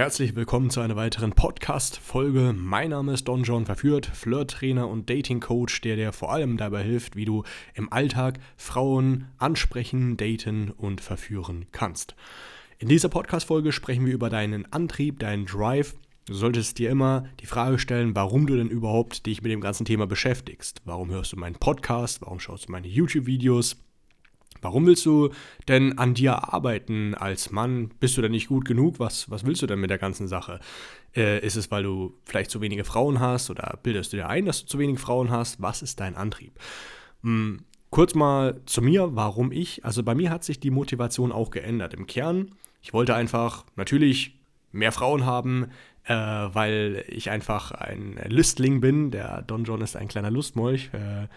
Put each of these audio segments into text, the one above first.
Herzlich willkommen zu einer weiteren Podcast-Folge. Mein Name ist Don John Verführt, Flirt-Trainer und Dating-Coach, der dir vor allem dabei hilft, wie du im Alltag Frauen ansprechen, daten und verführen kannst. In dieser Podcast-Folge sprechen wir über deinen Antrieb, deinen Drive. Du solltest dir immer die Frage stellen, warum du denn überhaupt dich mit dem ganzen Thema beschäftigst. Warum hörst du meinen Podcast? Warum schaust du meine YouTube-Videos? Warum willst du denn an dir arbeiten als Mann? Bist du denn nicht gut genug? Was, was willst du denn mit der ganzen Sache? Äh, ist es, weil du vielleicht zu wenige Frauen hast oder bildest du dir ein, dass du zu wenig Frauen hast? Was ist dein Antrieb? Hm, kurz mal zu mir, warum ich. Also bei mir hat sich die Motivation auch geändert. Im Kern, ich wollte einfach natürlich mehr Frauen haben, äh, weil ich einfach ein Lüstling bin. Der Don John ist ein kleiner Lustmolch. Äh,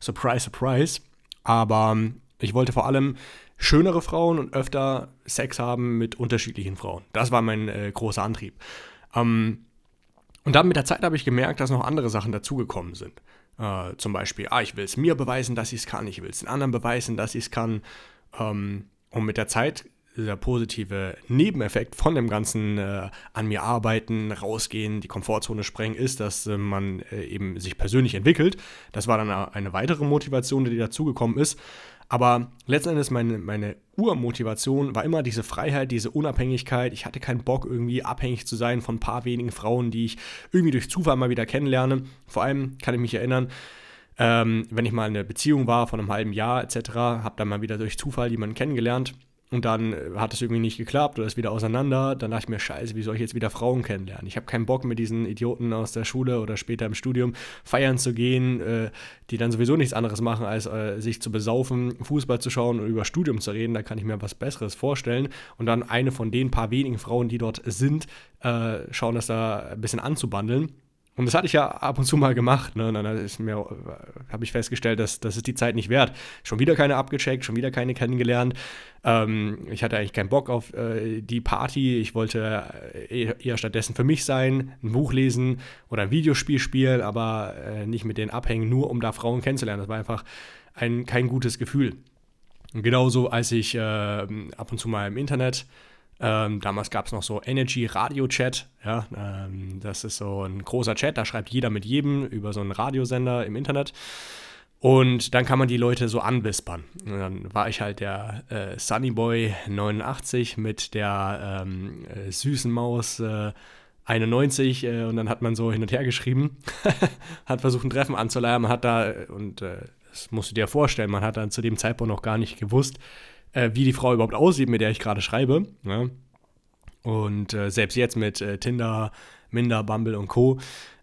surprise, surprise. Aber ich wollte vor allem schönere Frauen und öfter Sex haben mit unterschiedlichen Frauen. Das war mein äh, großer Antrieb. Ähm, und dann mit der Zeit habe ich gemerkt, dass noch andere Sachen dazugekommen sind. Äh, zum Beispiel, ah, ich will es mir beweisen, dass ich es kann. Ich will es den anderen beweisen, dass ich es kann. Ähm, und mit der Zeit dieser positive Nebeneffekt von dem ganzen äh, an mir arbeiten, rausgehen, die Komfortzone sprengen, ist, dass äh, man äh, eben sich persönlich entwickelt. Das war dann eine weitere Motivation, die dazugekommen ist. Aber letzten Endes meine, meine Urmotivation war immer diese Freiheit, diese Unabhängigkeit. Ich hatte keinen Bock, irgendwie abhängig zu sein von ein paar wenigen Frauen, die ich irgendwie durch Zufall mal wieder kennenlerne. Vor allem kann ich mich erinnern, ähm, wenn ich mal in einer Beziehung war von einem halben Jahr etc., habe dann mal wieder durch Zufall jemanden kennengelernt und dann äh, hat es irgendwie nicht geklappt oder ist wieder auseinander. Dann dachte ich mir, scheiße, wie soll ich jetzt wieder Frauen kennenlernen? Ich habe keinen Bock mit diesen Idioten aus der Schule oder später im Studium feiern zu gehen, äh, die dann sowieso nichts anderes machen, als äh, sich zu besaufen, Fußball zu schauen und über Studium zu reden. Da kann ich mir was Besseres vorstellen. Und dann eine von den paar wenigen Frauen, die dort sind, äh, schauen, das da ein bisschen anzubandeln. Und das hatte ich ja ab und zu mal gemacht. Ne? Dann habe ich festgestellt, dass das ist die Zeit nicht wert. Schon wieder keine abgecheckt, schon wieder keine kennengelernt. Ähm, ich hatte eigentlich keinen Bock auf äh, die Party. Ich wollte äh, eher stattdessen für mich sein, ein Buch lesen oder ein Videospiel spielen, aber äh, nicht mit denen abhängen, nur um da Frauen kennenzulernen. Das war einfach ein, kein gutes Gefühl. Und genauso, als ich äh, ab und zu mal im Internet ähm, damals gab es noch so Energy Radio Chat. Ja, ähm, das ist so ein großer Chat, da schreibt jeder mit jedem über so einen Radiosender im Internet. Und dann kann man die Leute so anwispern. Und dann war ich halt der äh, Sunnyboy 89 mit der ähm, äh, süßen Maus äh, 91 äh, und dann hat man so hin und her geschrieben, hat versucht ein Treffen anzuleiern, man hat da, und äh, das musst du dir vorstellen, man hat dann zu dem Zeitpunkt noch gar nicht gewusst, äh, wie die Frau überhaupt aussieht, mit der ich gerade schreibe. Ja? Und äh, selbst jetzt mit äh, Tinder, Minder, Bumble und Co.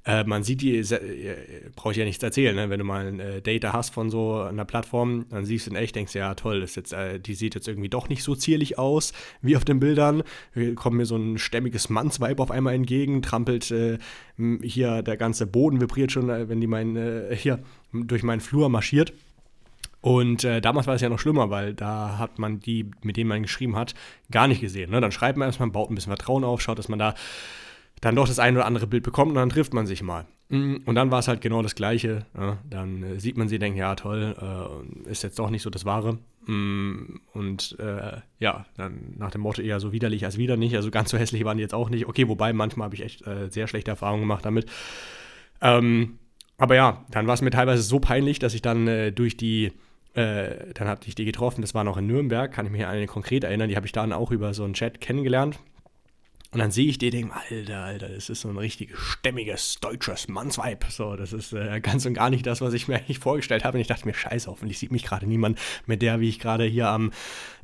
Äh, man sieht die, äh, brauche ich ja nichts erzählen, ne? wenn du mal ein äh, Data hast von so einer Plattform, dann siehst du in echt, denkst ja toll, das jetzt, die sieht jetzt irgendwie doch nicht so zierlich aus wie auf den Bildern. Kommt mir so ein stämmiges Mannsweib auf einmal entgegen, trampelt hier der ganze Boden vibriert schon, wenn die mein, hier durch meinen Flur marschiert. Und äh, damals war es ja noch schlimmer, weil da hat man die, mit denen man geschrieben hat, gar nicht gesehen. Ne? Dann schreibt man erstmal, baut ein bisschen Vertrauen auf, schaut, dass man da dann doch das ein oder andere Bild bekommt und dann trifft man sich mal. Mm, und dann war es halt genau das Gleiche. Ja? Dann äh, sieht man sie, denkt, ja toll, äh, ist jetzt doch nicht so das Wahre. Mm, und äh, ja, dann nach dem Motto eher so widerlich als wieder nicht. Also ganz so hässlich waren die jetzt auch nicht. Okay, wobei manchmal habe ich echt äh, sehr schlechte Erfahrungen gemacht damit. Ähm, aber ja, dann war es mir teilweise so peinlich, dass ich dann äh, durch die äh, dann hatte ich die getroffen, das war noch in Nürnberg, kann ich mich an eine konkret erinnern, die habe ich dann auch über so einen Chat kennengelernt. Und dann sehe ich die, denke, Alter, Alter, das ist so ein richtig stämmiges deutsches Mannsweib. So, das ist äh, ganz und gar nicht das, was ich mir eigentlich vorgestellt habe. Und ich dachte mir, scheiße, hoffentlich sieht mich gerade niemand mit der, wie ich gerade hier am,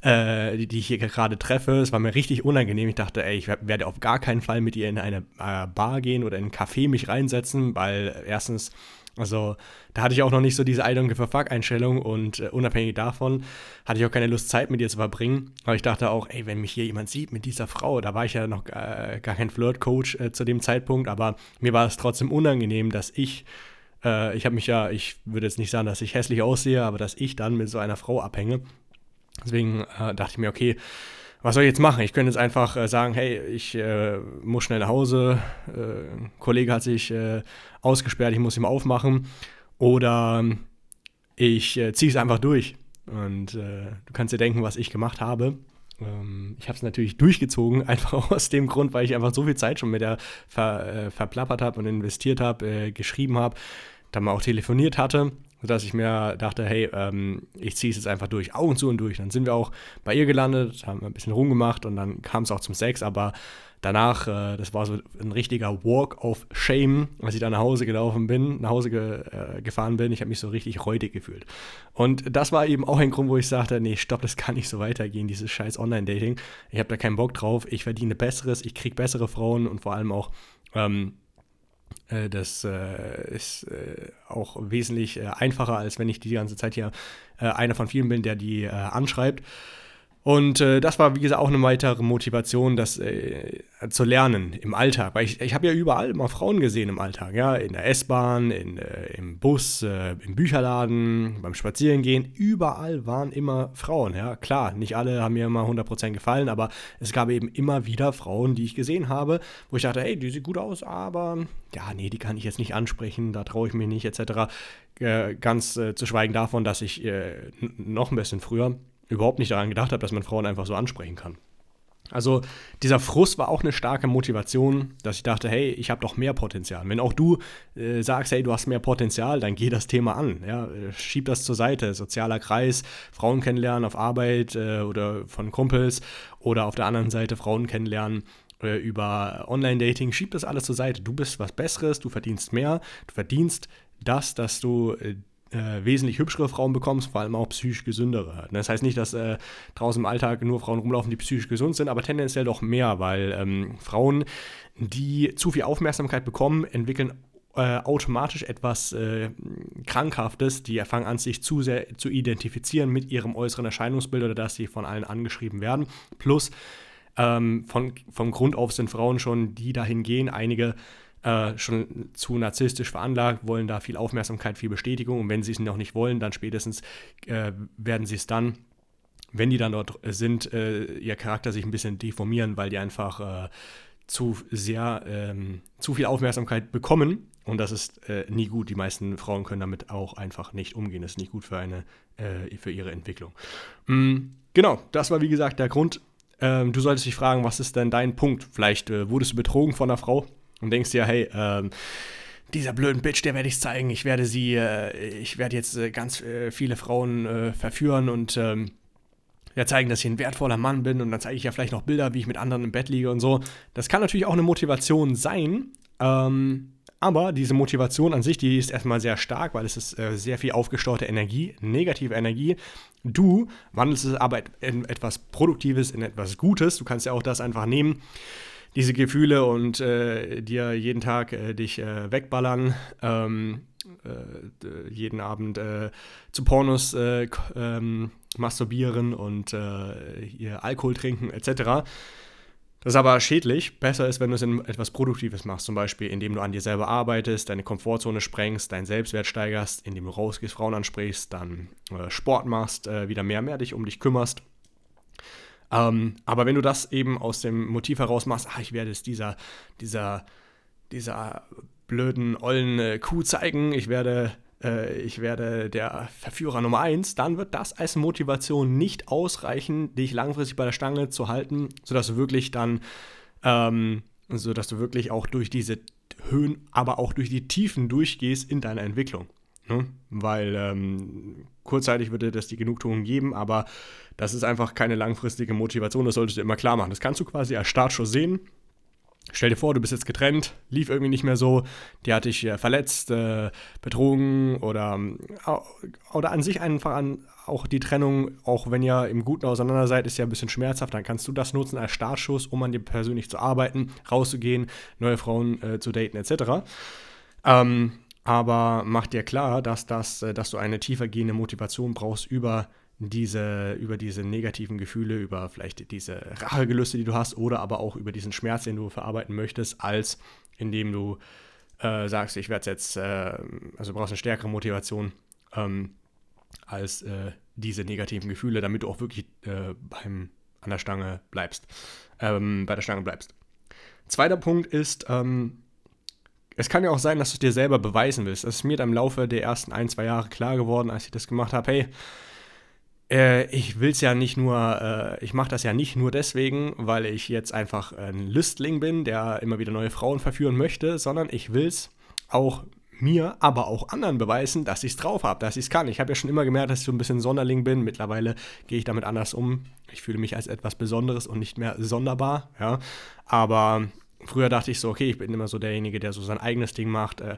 äh, die, die ich hier gerade treffe. Es war mir richtig unangenehm. Ich dachte, ey, ich werde auf gar keinen Fall mit ihr in eine äh, Bar gehen oder in ein Café mich reinsetzen, weil erstens also da hatte ich auch noch nicht so diese I don't give a fuck Einstellung und äh, unabhängig davon hatte ich auch keine Lust, Zeit mit ihr zu verbringen. Aber ich dachte auch, ey, wenn mich hier jemand sieht mit dieser Frau, da war ich ja noch äh, gar kein Flirt-Coach äh, zu dem Zeitpunkt, aber mir war es trotzdem unangenehm, dass ich, äh, ich habe mich ja, ich würde jetzt nicht sagen, dass ich hässlich aussehe, aber dass ich dann mit so einer Frau abhänge. Deswegen äh, dachte ich mir, okay, was soll ich jetzt machen? Ich könnte jetzt einfach äh, sagen, hey, ich äh, muss schnell nach Hause, äh, ein Kollege hat sich äh, ausgesperrt, ich muss ihm aufmachen. Oder ich äh, ziehe es einfach durch. Und äh, du kannst dir denken, was ich gemacht habe. Ähm, ich habe es natürlich durchgezogen, einfach aus dem Grund, weil ich einfach so viel Zeit schon mit der ver, verplappert habe und investiert habe, geschrieben habe, dann mal auch telefoniert hatte, sodass ich mir dachte, hey, ähm, ich ziehe es jetzt einfach durch, Augen zu und durch. Dann sind wir auch bei ihr gelandet, haben ein bisschen rumgemacht und dann kam es auch zum Sex, aber danach, äh, das war so ein richtiger Walk of Shame, als ich da nach Hause gelaufen bin, nach Hause ge, äh, gefahren bin. Ich habe mich so richtig räudig gefühlt. Und das war eben auch ein Grund, wo ich sagte, nee, stopp, das kann nicht so weitergehen, dieses scheiß Online-Dating. Ich habe da keinen Bock drauf, ich verdiene Besseres, ich kriege bessere Frauen und vor allem auch ähm, äh, das äh, ist äh, auch wesentlich äh, einfacher, als wenn ich die ganze Zeit hier äh, einer von vielen bin, der die anschreibt. Und äh, das war, wie gesagt, auch eine weitere Motivation, das äh, zu lernen im Alltag. Weil ich, ich habe ja überall immer Frauen gesehen im Alltag, ja, in der S-Bahn, äh, im Bus, äh, im Bücherladen, beim Spazierengehen. Überall waren immer Frauen, ja. Klar, nicht alle haben mir immer 100% gefallen, aber es gab eben immer wieder Frauen, die ich gesehen habe, wo ich dachte, hey, die sieht gut aus, aber ja, nee, die kann ich jetzt nicht ansprechen, da traue ich mich nicht, etc. Äh, ganz äh, zu schweigen davon, dass ich noch ein bisschen früher überhaupt nicht daran gedacht habe, dass man Frauen einfach so ansprechen kann. Also dieser Frust war auch eine starke Motivation, dass ich dachte, hey, ich habe doch mehr Potenzial. Wenn auch du äh, sagst, hey, du hast mehr Potenzial, dann geh das Thema an. Ja? Schieb das zur Seite. Sozialer Kreis, Frauen kennenlernen auf Arbeit äh, oder von Kumpels oder auf der anderen Seite Frauen kennenlernen äh, über Online-Dating. Schieb das alles zur Seite. Du bist was Besseres, du verdienst mehr, du verdienst das, dass du äh, wesentlich hübschere Frauen bekommst, vor allem auch psychisch gesündere. Das heißt nicht, dass äh, draußen im Alltag nur Frauen rumlaufen, die psychisch gesund sind, aber tendenziell doch mehr, weil ähm, Frauen, die zu viel Aufmerksamkeit bekommen, entwickeln äh, automatisch etwas äh, Krankhaftes. Die fangen an, sich zu sehr zu identifizieren mit ihrem äußeren Erscheinungsbild oder dass sie von allen angeschrieben werden. Plus, ähm, von, vom Grund auf sind Frauen schon, die dahin gehen, einige äh, schon zu narzisstisch veranlagt, wollen da viel Aufmerksamkeit, viel Bestätigung und wenn sie es noch nicht wollen, dann spätestens äh, werden sie es dann, wenn die dann dort sind, äh, ihr Charakter sich ein bisschen deformieren, weil die einfach äh, zu sehr, ähm, zu viel Aufmerksamkeit bekommen und das ist äh, nie gut. Die meisten Frauen können damit auch einfach nicht umgehen. Das ist nicht gut für, eine, für ihre Entwicklung. Mhm, genau, das war wie gesagt der Grund. Ähm, du solltest dich fragen, was ist denn dein Punkt? Vielleicht wurdest du betrogen von einer Frau und denkst dir, hey, ähm, dieser blöden Bitch, der werde ich zeigen. Ich werde sie, äh, ich werde jetzt äh, ganz äh, viele Frauen äh, verführen und ähm, ja, zeigen, dass ich ein wertvoller Mann bin und dann zeige ich ja vielleicht noch Bilder, wie ich mit anderen im Bett liege und so. Das kann natürlich auch eine Motivation sein. Ähm, aber diese Motivation an sich, die ist erstmal sehr stark, weil es ist äh, sehr viel aufgestaute Energie, negative Energie. Du wandelst es aber in etwas Produktives, in etwas Gutes. Du kannst ja auch das einfach nehmen diese Gefühle und äh, dir jeden Tag äh, dich äh, wegballern, ähm, äh, jeden Abend äh, zu Pornos äh, ähm, masturbieren und Alkohol trinken etc. Das ist aber schädlich. Besser ist, wenn du es in etwas Produktives machst, zum Beispiel indem du an dir selber arbeitest, deine Komfortzone sprengst, deinen Selbstwert steigerst, indem du rausgehst, Frauen ansprichst, dann Sport machst, wieder mehr, mehr dich um dich kümmerst ähm, aber wenn du das eben aus dem Motiv heraus machst, ach, ich werde es dieser, dieser, dieser blöden, ollen äh, Kuh zeigen, ich werde, äh, ich werde der Verführer Nummer eins, dann wird das als Motivation nicht ausreichen, dich langfristig bei der Stange zu halten, sodass du wirklich dann, ähm, sodass du wirklich auch durch diese Höhen, aber auch durch die Tiefen durchgehst in deiner Entwicklung. Ne? Weil ähm, kurzzeitig würde das die Genugtuung geben, aber das ist einfach keine langfristige Motivation, das solltest du immer klar machen. Das kannst du quasi als Startschuss sehen. Stell dir vor, du bist jetzt getrennt, lief irgendwie nicht mehr so, der hat dich äh, verletzt, äh, betrogen oder, äh, oder an sich einfach an auch die Trennung, auch wenn ihr im Guten auseinander seid, ist ja ein bisschen schmerzhaft, dann kannst du das nutzen als Startschuss, um an dir persönlich zu arbeiten, rauszugehen, neue Frauen äh, zu daten etc. Ähm, aber mach dir klar, dass, das, äh, dass du eine tiefer gehende Motivation brauchst über diese, über diese negativen Gefühle, über vielleicht diese Rachegelüste, die du hast, oder aber auch über diesen Schmerz, den du verarbeiten möchtest, als indem du äh, sagst, ich werde jetzt, äh, also du brauchst eine stärkere Motivation ähm, als äh, diese negativen Gefühle, damit du auch wirklich äh, beim, an der Stange bleibst, ähm, bei der Stange bleibst. Zweiter Punkt ist, ähm, es kann ja auch sein, dass du es dir selber beweisen willst. Das ist mir dann im Laufe der ersten ein, zwei Jahre klar geworden, als ich das gemacht habe. Hey, äh, ich will es ja nicht nur, äh, ich mache das ja nicht nur deswegen, weil ich jetzt einfach ein Lüstling bin, der immer wieder neue Frauen verführen möchte, sondern ich will es auch mir, aber auch anderen beweisen, dass ich es drauf habe, dass ich es kann. Ich habe ja schon immer gemerkt, dass ich so ein bisschen Sonderling bin. Mittlerweile gehe ich damit anders um. Ich fühle mich als etwas Besonderes und nicht mehr sonderbar. Ja. Aber früher dachte ich so, okay, ich bin immer so derjenige, der so sein eigenes Ding macht. Äh,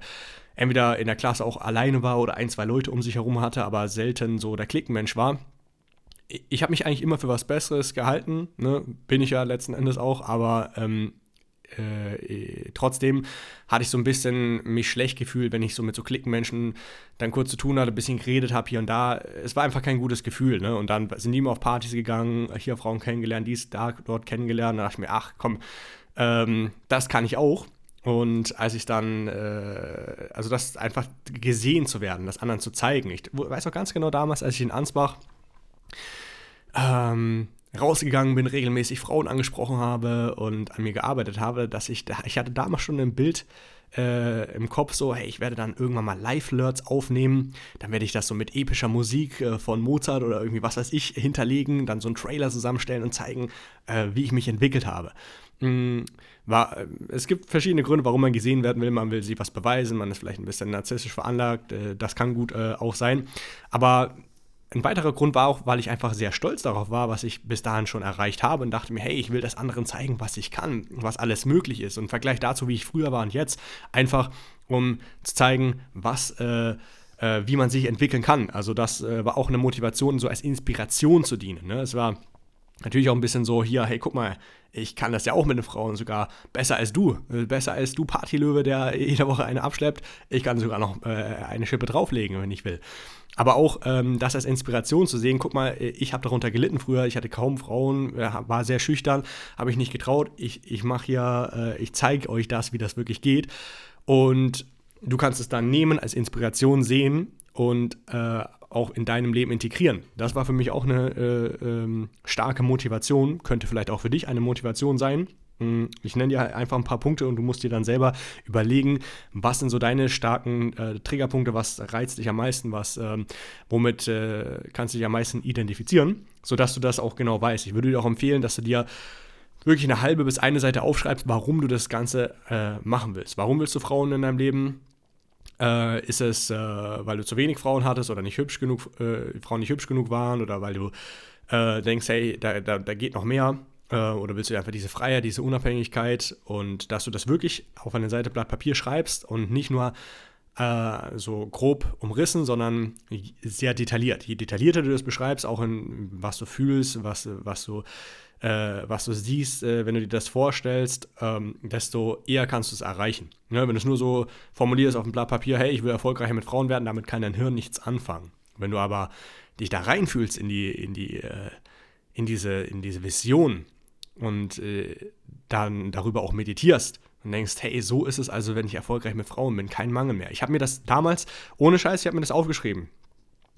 entweder in der Klasse auch alleine war oder ein, zwei Leute um sich herum hatte, aber selten so der Klickenmensch war. Ich habe mich eigentlich immer für was Besseres gehalten, ne? bin ich ja letzten Endes auch, aber ähm, äh, trotzdem hatte ich so ein bisschen mich schlecht gefühlt, wenn ich so mit so Klickenmenschen dann kurz zu tun hatte, ein bisschen geredet habe hier und da. Es war einfach kein gutes Gefühl. Ne? Und dann sind die immer auf Partys gegangen, hier Frauen kennengelernt, dies, da, dort kennengelernt. Da dachte ich mir, ach komm, ähm, das kann ich auch. Und als ich dann, äh, also das einfach gesehen zu werden, das anderen zu zeigen. Ich weiß auch ganz genau damals, als ich in Ansbach ähm, rausgegangen bin, regelmäßig Frauen angesprochen habe und an mir gearbeitet habe, dass ich, ich hatte damals schon ein Bild äh, im Kopf so, hey, ich werde dann irgendwann mal Live-Alerts aufnehmen, dann werde ich das so mit epischer Musik äh, von Mozart oder irgendwie was weiß ich hinterlegen, dann so einen Trailer zusammenstellen und zeigen, äh, wie ich mich entwickelt habe. Mhm, war, äh, es gibt verschiedene Gründe, warum man gesehen werden will. Man will sie was beweisen, man ist vielleicht ein bisschen narzisstisch veranlagt, äh, das kann gut äh, auch sein. Aber ein weiterer Grund war auch, weil ich einfach sehr stolz darauf war, was ich bis dahin schon erreicht habe und dachte mir, hey, ich will das anderen zeigen, was ich kann, was alles möglich ist. Und im Vergleich dazu, wie ich früher war und jetzt, einfach um zu zeigen, was, äh, wie man sich entwickeln kann. Also das äh, war auch eine Motivation, so als Inspiration zu dienen. Ne? Es war natürlich auch ein bisschen so, hier, hey, guck mal, ich kann das ja auch mit den Frauen sogar besser als du. Besser als du Partylöwe, der jede Woche eine abschleppt. Ich kann sogar noch äh, eine Schippe drauflegen, wenn ich will. Aber auch ähm, das als Inspiration zu sehen, guck mal, ich habe darunter gelitten früher, ich hatte kaum Frauen, äh, war sehr schüchtern, habe ich nicht getraut. Ich, ich mache hier, äh, ich zeige euch das, wie das wirklich geht. Und du kannst es dann nehmen, als Inspiration sehen und äh, auch in deinem Leben integrieren. Das war für mich auch eine äh, ähm, starke Motivation, könnte vielleicht auch für dich eine Motivation sein. Hm, ich nenne dir einfach ein paar Punkte und du musst dir dann selber überlegen, was sind so deine starken äh, Triggerpunkte, was reizt dich am meisten, was, ähm, womit äh, kannst du dich am meisten identifizieren, sodass du das auch genau weißt. Ich würde dir auch empfehlen, dass du dir wirklich eine halbe bis eine Seite aufschreibst, warum du das Ganze äh, machen willst. Warum willst du Frauen in deinem Leben? Äh, ist es, äh, weil du zu wenig Frauen hattest oder nicht hübsch genug, äh, Frauen nicht hübsch genug waren oder weil du äh, denkst, hey, da, da, da geht noch mehr? Äh, oder willst du einfach diese Freiheit, diese Unabhängigkeit und dass du das wirklich auf eine Seite Blatt Papier schreibst und nicht nur äh, so grob umrissen, sondern sehr detailliert. Je detaillierter du das beschreibst, auch in was du fühlst, was, was du äh, was du siehst, äh, wenn du dir das vorstellst, ähm, desto eher kannst du es erreichen. Ne? Wenn du es nur so formulierst auf dem Blatt Papier, hey, ich will erfolgreicher mit Frauen werden, damit kann dein Hirn nichts anfangen. Wenn du aber dich da reinfühlst in die, in die, äh, in diese, in diese Vision, und äh, dann darüber auch meditierst und denkst, hey, so ist es also, wenn ich erfolgreich mit Frauen bin, kein Mangel mehr. Ich habe mir das damals, ohne Scheiß, ich habe mir das aufgeschrieben.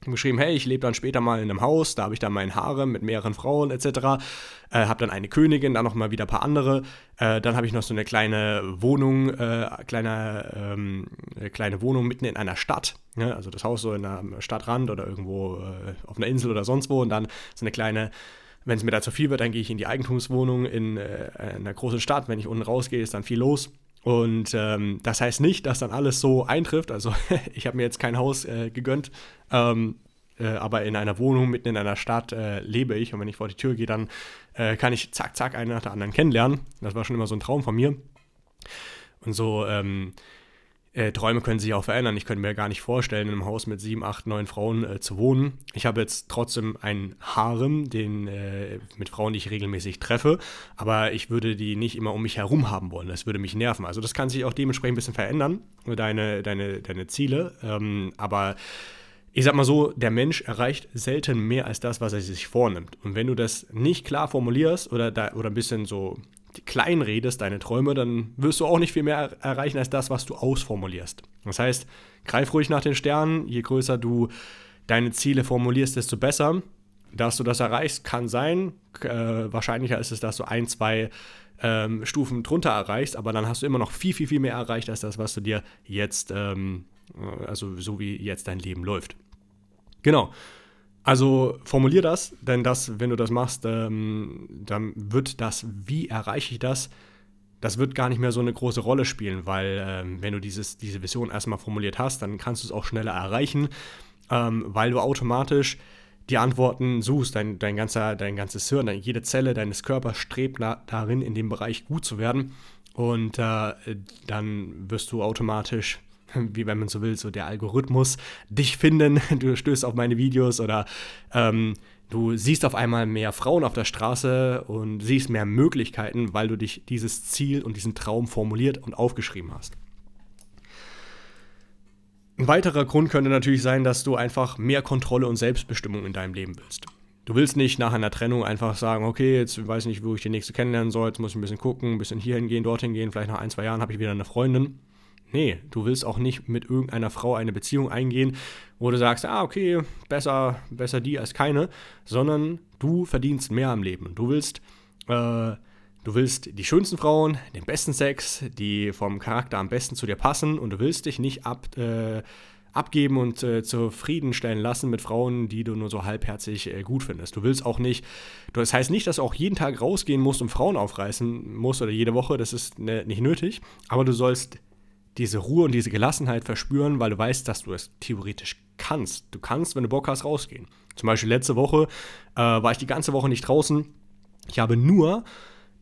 Geschrieben, hey, ich lebe dann später mal in einem Haus, da habe ich dann meinen Haare mit mehreren Frauen etc. Äh, habe dann eine Königin, dann noch mal wieder ein paar andere. Äh, dann habe ich noch so eine kleine Wohnung, äh, kleine, ähm, kleine Wohnung mitten in einer Stadt. Ne? Also das Haus so in einem Stadtrand oder irgendwo äh, auf einer Insel oder sonst wo. Und dann so eine kleine wenn es mir da zu viel wird, dann gehe ich in die Eigentumswohnung in, äh, einer großen Stadt. Wenn ich unten rausgehe, ist dann viel los. Und ähm, das heißt nicht, dass dann alles so eintrifft. Also ich habe mir jetzt kein Haus äh, gegönnt, ähm, äh, aber in einer Wohnung mitten in einer Stadt äh, lebe ich. Und wenn ich vor die Tür gehe, dann äh, kann ich zack, zack, einen nach der anderen kennenlernen. Das war schon immer so ein Traum von mir. Und so ähm, äh, Träume können sich auch verändern. Ich könnte mir gar nicht vorstellen, in einem Haus mit sieben, acht, neun Frauen äh, zu wohnen. Ich habe jetzt trotzdem einen Harem, den, äh, mit Frauen, die ich regelmäßig treffe, aber ich würde die nicht immer um mich herum haben wollen. Das würde mich nerven. Also das kann sich auch dementsprechend ein bisschen verändern, deine, deine, deine Ziele. Ähm, aber ich sag mal so, der Mensch erreicht selten mehr als das, was er sich vornimmt. Und wenn du das nicht klar formulierst oder, da, oder ein bisschen so klein redest, deine Träume, dann wirst du auch nicht viel mehr erreichen als das, was du ausformulierst. Das heißt, greif ruhig nach den Sternen. Je größer du deine Ziele formulierst, desto besser. Dass du das erreichst, kann sein. Äh, wahrscheinlicher ist es, dass du ein, zwei ähm, Stufen drunter erreichst, aber dann hast du immer noch viel, viel, viel mehr erreicht als das, was du dir jetzt, ähm, also so wie jetzt dein Leben läuft. Genau. Also formulier das, denn das, wenn du das machst, ähm, dann wird das, wie erreiche ich das, das wird gar nicht mehr so eine große Rolle spielen, weil ähm, wenn du dieses, diese Vision erstmal formuliert hast, dann kannst du es auch schneller erreichen, ähm, weil du automatisch die Antworten suchst. Dein, dein, ganzer, dein ganzes Hirn, jede Zelle deines Körpers strebt na, darin, in dem Bereich gut zu werden. Und äh, dann wirst du automatisch, wie wenn man so will, so der Algorithmus dich finden. Du stößt auf meine Videos oder ähm, du siehst auf einmal mehr Frauen auf der Straße und siehst mehr Möglichkeiten, weil du dich dieses Ziel und diesen Traum formuliert und aufgeschrieben hast. Ein weiterer Grund könnte natürlich sein, dass du einfach mehr Kontrolle und Selbstbestimmung in deinem Leben willst. Du willst nicht nach einer Trennung einfach sagen, okay, jetzt weiß ich nicht, wo ich die nächste kennenlernen soll, jetzt muss ich ein bisschen gucken, ein bisschen hierhin gehen, dorthin gehen, vielleicht nach ein, zwei Jahren habe ich wieder eine Freundin. Nee, du willst auch nicht mit irgendeiner Frau eine Beziehung eingehen, wo du sagst, ah, okay, besser, besser die als keine, sondern du verdienst mehr am Leben. Du willst äh, Du willst die schönsten Frauen, den besten Sex, die vom Charakter am besten zu dir passen und du willst dich nicht ab, äh, abgeben und äh, zufriedenstellen lassen mit Frauen, die du nur so halbherzig äh, gut findest. Du willst auch nicht, das heißt nicht, dass du auch jeden Tag rausgehen musst und Frauen aufreißen musst oder jede Woche, das ist ne, nicht nötig, aber du sollst diese Ruhe und diese Gelassenheit verspüren, weil du weißt, dass du es theoretisch kannst. Du kannst, wenn du Bock hast, rausgehen. Zum Beispiel letzte Woche äh, war ich die ganze Woche nicht draußen. Ich habe nur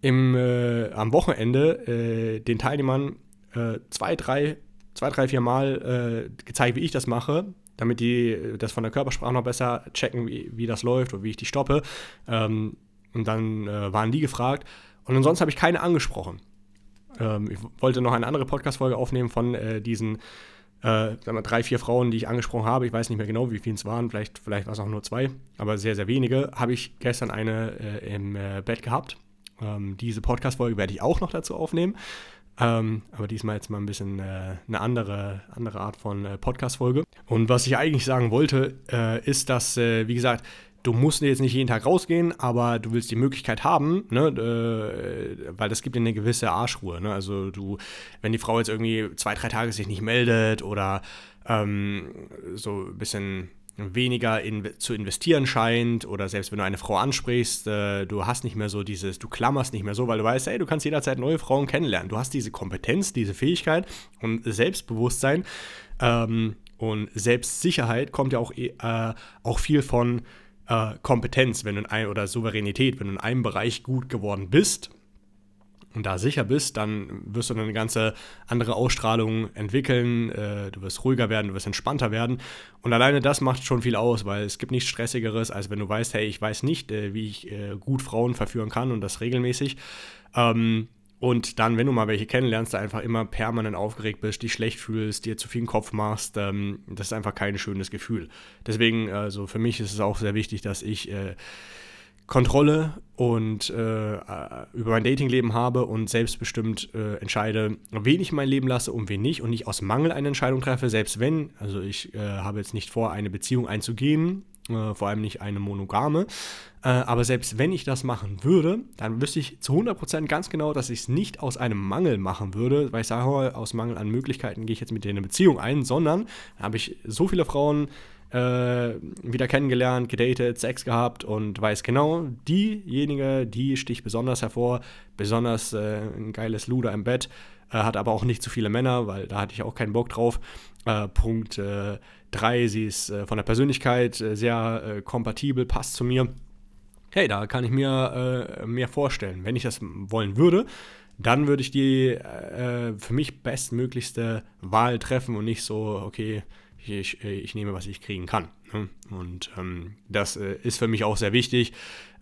im, äh, am Wochenende äh, den Teilnehmern äh, zwei, drei, zwei, drei, vier Mal äh, gezeigt, wie ich das mache, damit die äh, das von der Körpersprache noch besser checken, wie, wie das läuft oder wie ich die stoppe. Ähm, und dann waren die gefragt. Und ansonsten habe ich keine angesprochen. Ähm, ich wollte noch eine andere Podcast-Folge aufnehmen von diesen äh, wir, drei, vier Frauen, die ich angesprochen habe, ich weiß nicht mehr genau, wie viele es waren, vielleicht, vielleicht war es auch nur zwei, aber sehr, sehr wenige, habe ich gestern eine äh, im äh, Bett gehabt. Ähm, diese Podcast-Folge werde ich auch noch dazu aufnehmen. Ähm, aber diesmal jetzt mal ein bisschen äh, eine andere, andere Art von äh, Podcast-Folge. Und was ich eigentlich sagen wollte, äh, ist, dass, äh, wie gesagt, du musst jetzt nicht jeden Tag rausgehen, aber du willst die Möglichkeit haben, ne, äh, weil das gibt dir eine gewisse Arschruhe. Ne? Also du, wenn die Frau jetzt irgendwie zwei, drei Tage sich nicht meldet oder ähm, so ein bisschen weniger in, zu investieren scheint oder selbst wenn du eine Frau ansprichst, äh, du hast nicht mehr so dieses, du klammerst nicht mehr so, weil du weißt, hey, du kannst jederzeit neue Frauen kennenlernen. Du hast diese Kompetenz, diese Fähigkeit und Selbstbewusstsein ähm, und Selbstsicherheit kommt ja auch, äh, auch viel von äh, Kompetenz, wenn du in ein, oder Souveränität, wenn du in einem Bereich gut geworden bist und da sicher bist, dann wirst du eine ganze andere Ausstrahlung entwickeln, äh, du wirst ruhiger werden, du wirst entspannter werden und alleine das macht schon viel aus, weil es gibt nichts Stressigeres, als wenn du weißt, hey, ich weiß nicht, äh, wie ich äh, gut Frauen verführen kann und das regelmäßig. Ähm, und dann, wenn du mal welche kennenlernst, da einfach immer permanent aufgeregt bist, dich schlecht fühlst, dir zu viel Kopf machst, ähm, das ist einfach kein schönes Gefühl. Deswegen, also für mich ist es auch sehr wichtig, dass ich äh, Kontrolle und äh, über mein Datingleben habe und selbstbestimmt äh, entscheide, wen ich mein Leben lasse und wen nicht und nicht aus Mangel eine Entscheidung treffe, selbst wenn, also ich äh, habe jetzt nicht vor, eine Beziehung einzugehen, äh, vor allem nicht eine monogame, äh, aber selbst wenn ich das machen würde, dann wüsste ich zu 100% ganz genau, dass ich es nicht aus einem Mangel machen würde, weil ich sage, aus Mangel an Möglichkeiten gehe ich jetzt mit denen eine Beziehung ein, sondern habe ich so viele Frauen, äh, wieder kennengelernt, gedatet, Sex gehabt und weiß genau, diejenige, die sticht besonders hervor, besonders äh, ein geiles Luder im Bett, äh, hat aber auch nicht zu viele Männer, weil da hatte ich auch keinen Bock drauf. Äh, Punkt 3, äh, sie ist äh, von der Persönlichkeit sehr kompatibel, passt zu mir. Hey, da kann ich mir mehr vorstellen. Wenn ich das wollen würde, dann würde ich die für mich bestmöglichste Wahl treffen und nicht so, okay, ich, äh, ich nehme, was ich kriegen kann. Ne? Und ähm, das äh, ist für mich auch sehr wichtig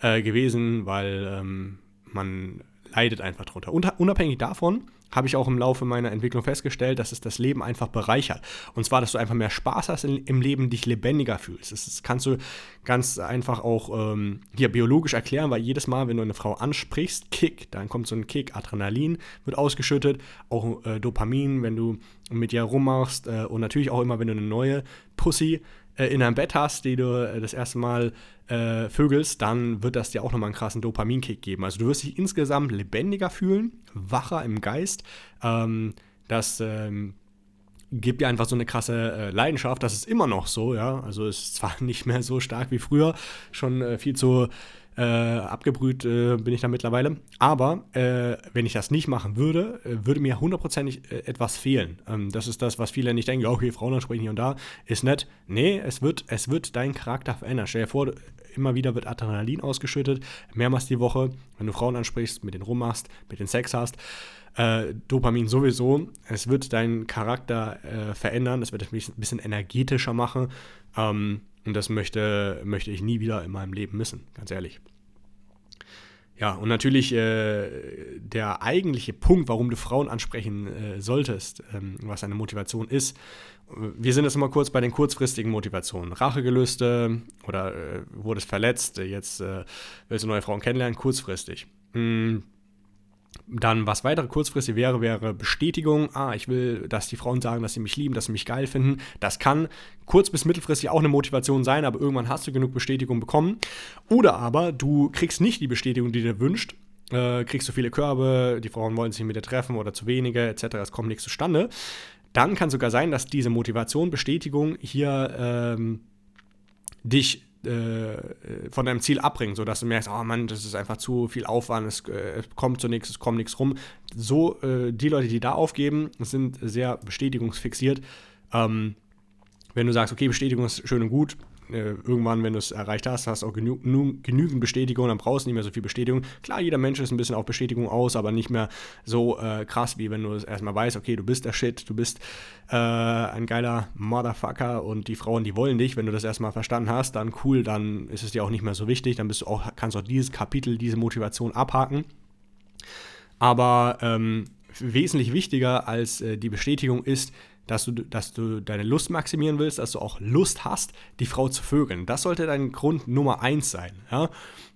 äh, gewesen, weil ähm, man leidet einfach drunter. Unabhängig davon habe ich auch im Laufe meiner Entwicklung festgestellt, dass es das Leben einfach bereichert. Und zwar, dass du einfach mehr Spaß hast im Leben, dich lebendiger fühlst. Das kannst du ganz einfach auch ähm, dir biologisch erklären, weil jedes Mal, wenn du eine Frau ansprichst, Kick, dann kommt so ein Kick, Adrenalin wird ausgeschüttet, auch äh, Dopamin, wenn du mit ihr rummachst äh, und natürlich auch immer, wenn du eine neue Pussy äh, in deinem Bett hast, die du äh, das erste Mal äh, vögelst, dann wird das dir auch nochmal einen krassen Dopaminkick geben. Also du wirst dich insgesamt lebendiger fühlen, wacher im Geist. Ähm, das ähm, gibt dir einfach so eine krasse äh, Leidenschaft. Das ist immer noch so, ja. Also es ist zwar nicht mehr so stark wie früher, schon äh, viel zu äh, abgebrüht äh, bin ich da mittlerweile. Aber äh, wenn ich das nicht machen würde, äh, würde mir hundertprozentig äh, etwas fehlen. Ähm, das ist das, was viele nicht denken, okay, Frauen ansprechen hier und da, ist nett. Nee, es wird, es wird deinen Charakter verändern. Stell dir vor, immer wieder wird Adrenalin ausgeschüttet, mehrmals die Woche, wenn du Frauen ansprichst, mit denen rummachst, mit denen Sex hast. Äh, Dopamin sowieso. Es wird deinen Charakter äh, verändern, es wird dich ein bisschen energetischer machen. Ähm, und das möchte, möchte ich nie wieder in meinem Leben missen, ganz ehrlich. Ja, und natürlich äh, der eigentliche Punkt, warum du Frauen ansprechen äh, solltest, ähm, was eine Motivation ist. Wir sind jetzt mal kurz bei den kurzfristigen Motivationen. Rachegelüste oder äh, wurdest verletzt, jetzt äh, willst du neue Frauen kennenlernen, kurzfristig. Mhm dann, was weitere kurzfristig wäre, wäre Bestätigung. Ah, ich will, dass die Frauen sagen, dass sie mich lieben, dass sie mich geil finden. Das kann kurz- bis mittelfristig auch eine Motivation sein, aber irgendwann hast du genug Bestätigung bekommen. Oder aber du kriegst nicht die Bestätigung, die dir wünscht. Äh, kriegst du viele Körbe, die Frauen wollen sich mit dir treffen oder zu wenige, etc. Es kommt nichts zustande. Dann kann sogar sein, dass diese Motivation, Bestätigung hier ähm, dich äh, von deinem Ziel abbringen, sodass du merkst, oh Mann, das ist einfach zu viel Aufwand, es, äh, kommt zu nichts, es kommt nichts rum. So, äh, die Leute, die da aufgeben, sind sehr bestätigungsfixiert. Ähm, wenn du sagst, okay, Bestätigung ist schön und gut, irgendwann, wenn du es erreicht hast, hast du auch genü genügend Bestätigung, dann brauchst du nicht mehr so viel Bestätigung. Klar, jeder Mensch ist ein bisschen auf Bestätigung aus, aber nicht mehr so äh, krass, wie wenn du es erstmal weißt, okay, du bist der Shit, du bist äh, ein geiler Motherfucker und die Frauen, die wollen dich. Wenn du das erstmal verstanden hast, dann cool, dann ist es dir auch nicht mehr so wichtig, dann bist du auch, kannst du auch dieses Kapitel, diese Motivation abhaken. Aber ähm, wesentlich wichtiger als äh, die Bestätigung ist, dass du, dass du deine Lust maximieren willst, dass du auch Lust hast, die Frau zu vögeln. Das sollte dein Grund Nummer eins sein. Ja?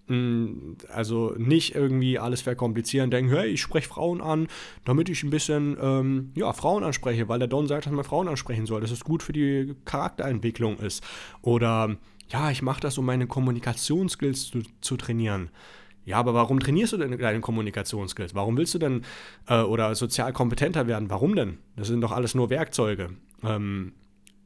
Mm, also nicht irgendwie alles verkomplizieren, denken, hey, ich spreche Frauen an, damit ich ein bisschen ähm, ja, Frauen anspreche, weil der Don sagt, dass man Frauen ansprechen soll, dass es gut für die Charakterentwicklung ist. Oder ja, ich mache das, um meine Kommunikationsskills zu, zu trainieren. Ja, aber warum trainierst du denn deine Kommunikationsskills? Warum willst du denn äh, oder sozial kompetenter werden? Warum denn? Das sind doch alles nur Werkzeuge. Ähm,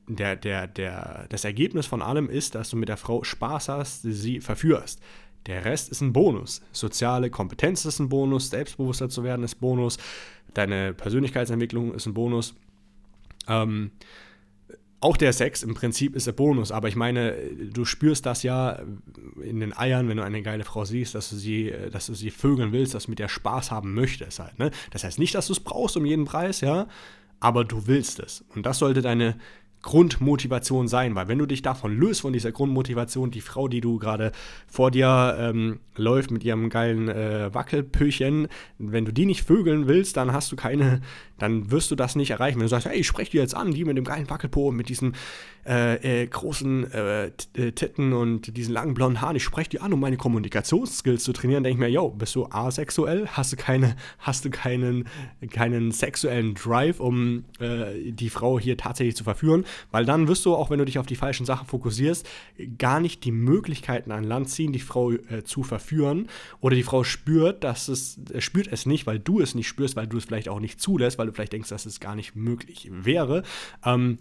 der, der, der, das Ergebnis von allem ist, dass du mit der Frau Spaß hast, sie verführst. Der Rest ist ein Bonus. Soziale Kompetenz ist ein Bonus, selbstbewusster zu werden ist Bonus, deine Persönlichkeitsentwicklung ist ein Bonus. Ähm, auch der Sex im Prinzip ist ein Bonus, aber ich meine, du spürst das ja in den Eiern, wenn du eine geile Frau siehst, dass du sie, dass du sie vögeln willst, dass du mit der Spaß haben möchtest halt. Ne? Das heißt nicht, dass du es brauchst um jeden Preis, ja, aber du willst es. Und das sollte deine Grundmotivation sein, weil wenn du dich davon löst, von dieser Grundmotivation, die Frau, die du gerade vor dir ähm, läuft mit ihrem geilen äh, Wackelpöchen, wenn du die nicht vögeln willst, dann hast du keine, dann wirst du das nicht erreichen. Wenn du sagst, hey, ich spreche die jetzt an, die mit dem geilen Wackelpo, mit diesen äh, äh, großen äh, äh, Titten und diesen langen blonden Haaren, ich spreche die an, um meine Kommunikationsskills zu trainieren, denke ich mir, yo, bist du asexuell? Hast du keine, hast du keinen, keinen sexuellen Drive, um äh, die Frau hier tatsächlich zu verführen? Weil dann wirst du, auch wenn du dich auf die falschen Sachen fokussierst, gar nicht die Möglichkeiten an Land ziehen, die Frau äh, zu verführen. Oder die Frau spürt, dass es, spürt es nicht, weil du es nicht spürst, weil du es vielleicht auch nicht zulässt, weil du vielleicht denkst, dass es gar nicht möglich wäre. Ähm,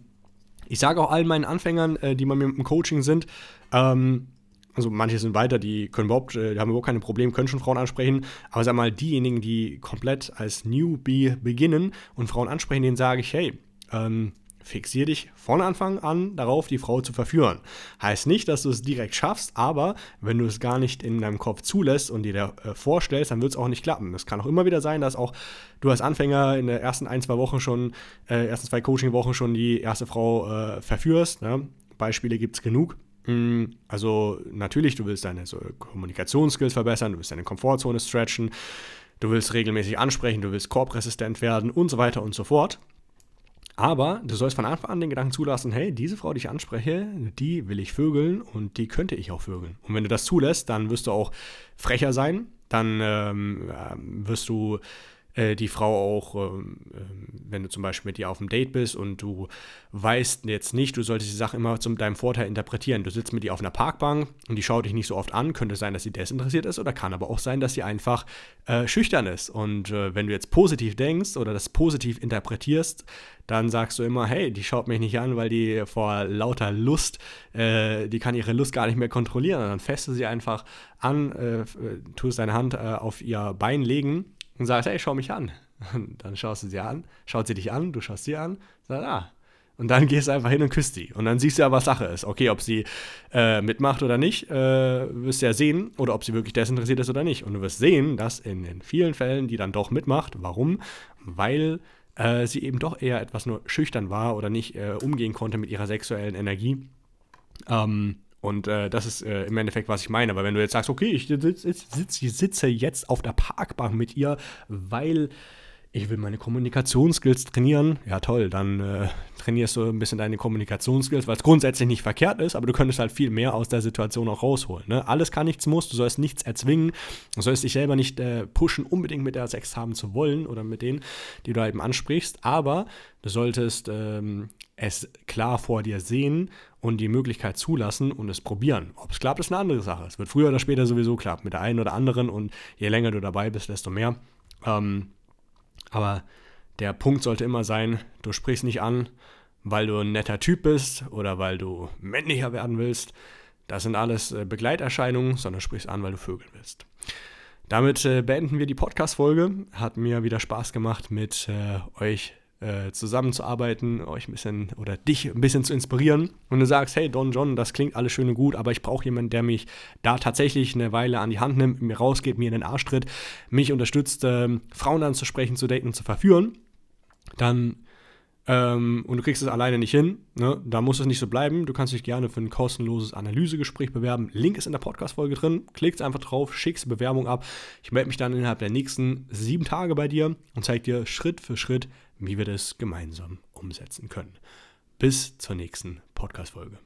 ich sage auch allen meinen Anfängern, äh, die bei mir im Coaching sind, ähm, also manche sind weiter, die können überhaupt, äh, die haben überhaupt keine Probleme, können schon Frauen ansprechen. Aber sag mal, diejenigen, die komplett als Newbie beginnen und Frauen ansprechen, denen sage ich, hey, ähm, Fixier dich von Anfang an darauf, die Frau zu verführen. Heißt nicht, dass du es direkt schaffst, aber wenn du es gar nicht in deinem Kopf zulässt und dir da, äh, vorstellst, dann wird es auch nicht klappen. Es kann auch immer wieder sein, dass auch du als Anfänger in den ersten ein, zwei Wochen schon, äh, ersten zwei Coaching-Wochen schon die erste Frau äh, verführst. Ne? Beispiele gibt es genug. Mm, also natürlich, du willst deine so Kommunikationsskills verbessern, du willst deine Komfortzone stretchen, du willst regelmäßig ansprechen, du willst korbresistent werden und so weiter und so fort. Aber du sollst von Anfang an den Gedanken zulassen, hey, diese Frau, die ich anspreche, die will ich vögeln und die könnte ich auch vögeln. Und wenn du das zulässt, dann wirst du auch frecher sein, dann ähm, wirst du äh, die Frau auch ähm, wenn du zum Beispiel mit dir auf einem Date bist und du weißt jetzt nicht, du solltest die Sache immer zu deinem Vorteil interpretieren. Du sitzt mit ihr auf einer Parkbank und die schaut dich nicht so oft an. Könnte sein, dass sie desinteressiert ist oder kann aber auch sein, dass sie einfach äh, schüchtern ist. Und äh, wenn du jetzt positiv denkst oder das positiv interpretierst, dann sagst du immer, hey, die schaut mich nicht an, weil die vor lauter Lust, äh, die kann ihre Lust gar nicht mehr kontrollieren. Und dann du sie einfach an, äh, tust deine Hand äh, auf ihr Bein legen und sagst, hey, schau mich an. Und dann schaust du sie an, schaut sie dich an, du schaust sie an, sagst, ah. Und dann gehst du einfach hin und küsst sie. Und dann siehst du ja, was Sache ist. Okay, ob sie äh, mitmacht oder nicht, äh, wirst du ja sehen. Oder ob sie wirklich desinteressiert ist oder nicht. Und du wirst sehen, dass in, in vielen Fällen die dann doch mitmacht. Warum? Weil äh, sie eben doch eher etwas nur schüchtern war oder nicht äh, umgehen konnte mit ihrer sexuellen Energie. Ähm, und äh, das ist äh, im Endeffekt, was ich meine. Aber wenn du jetzt sagst, okay, ich sitz, sitz, sitze jetzt auf der Parkbank mit ihr, weil ich will meine Kommunikationsskills trainieren, ja toll, dann äh, trainierst du ein bisschen deine Kommunikationsskills, weil es grundsätzlich nicht verkehrt ist, aber du könntest halt viel mehr aus der Situation auch rausholen. Ne? Alles kann, nichts muss, du sollst nichts erzwingen, du sollst dich selber nicht äh, pushen, unbedingt mit der Sex haben zu wollen oder mit denen, die du eben ansprichst, aber du solltest ähm, es klar vor dir sehen und die Möglichkeit zulassen und es probieren. Ob es klappt, ist eine andere Sache. Es wird früher oder später sowieso klappen, mit der einen oder anderen und je länger du dabei bist, desto mehr. Ähm, aber der Punkt sollte immer sein, du sprichst nicht an, weil du ein netter Typ bist oder weil du männlicher werden willst. Das sind alles äh, Begleiterscheinungen, sondern sprichst an, weil du Vögel willst. Damit äh, beenden wir die Podcast-Folge. Hat mir wieder Spaß gemacht, mit äh, euch äh, zusammenzuarbeiten, euch ein bisschen oder dich ein bisschen zu inspirieren. Und du sagst, hey Don John, das klingt alles schön und gut, aber ich brauche jemanden, der mich da tatsächlich eine Weile an die Hand nimmt, mir rausgeht, mir in den Arsch tritt, mich unterstützt, ähm, Frauen anzusprechen, zu daten und zu verführen. Dann ähm, und du kriegst es alleine nicht hin, ne? da muss es nicht so bleiben. Du kannst dich gerne für ein kostenloses Analysegespräch bewerben. Link ist in der Podcast-Folge drin. Klickst einfach drauf, schickst Bewerbung ab. Ich melde mich dann innerhalb der nächsten sieben Tage bei dir und zeige dir Schritt für Schritt, wie wir das gemeinsam umsetzen können. Bis zur nächsten Podcast-Folge.